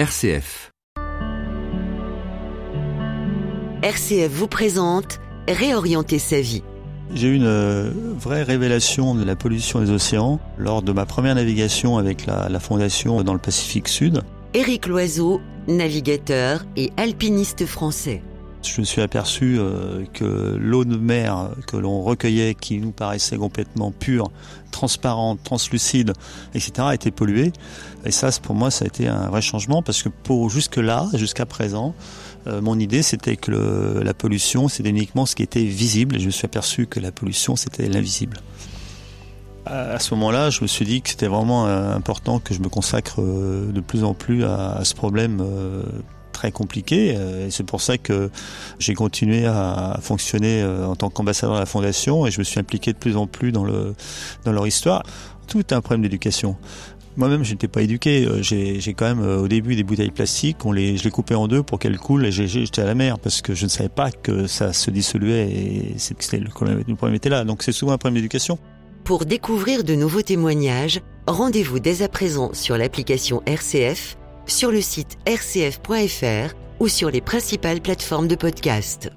RCF. RCF vous présente Réorienter sa vie. J'ai eu une euh, vraie révélation de la pollution des océans lors de ma première navigation avec la, la Fondation dans le Pacifique Sud. Éric Loiseau, navigateur et alpiniste français. Je me suis aperçu euh, que l'eau de mer que l'on recueillait, qui nous paraissait complètement pure, transparente, translucide, etc., était polluée. Et ça, pour moi, ça a été un vrai changement parce que pour jusque-là, jusqu'à présent, euh, mon idée, c'était que la pollution, c'était uniquement ce qui était visible. Et je me suis aperçu que la pollution, c'était l'invisible. À ce moment-là, je me suis dit que c'était vraiment euh, important que je me consacre de plus en plus à, ce problème très compliqué. euh, Et c'est pour ça que j'ai continué à, fonctionner euh, en tant qu'ambassadeur de la fondation et je me suis impliqué de plus en plus dans, le, dans leur histoire. Tout est un problème d'éducation. Moi-même, je n'étais pas éduqué. Euh, J'ai j'ai quand même, au début, des bouteilles plastiques. On les, je les coupais en deux pour qu'elles coulent et j'ai à la mer parce que je ne savais pas que ça se dissolvait et c'était le problème, le problème était là. Donc c'est souvent un problème d'éducation. Pour découvrir de nouveaux témoignages, rendez-vous dès à présent sur l'application RCF, sur le site rcf.fr ou sur les principales plateformes de podcast.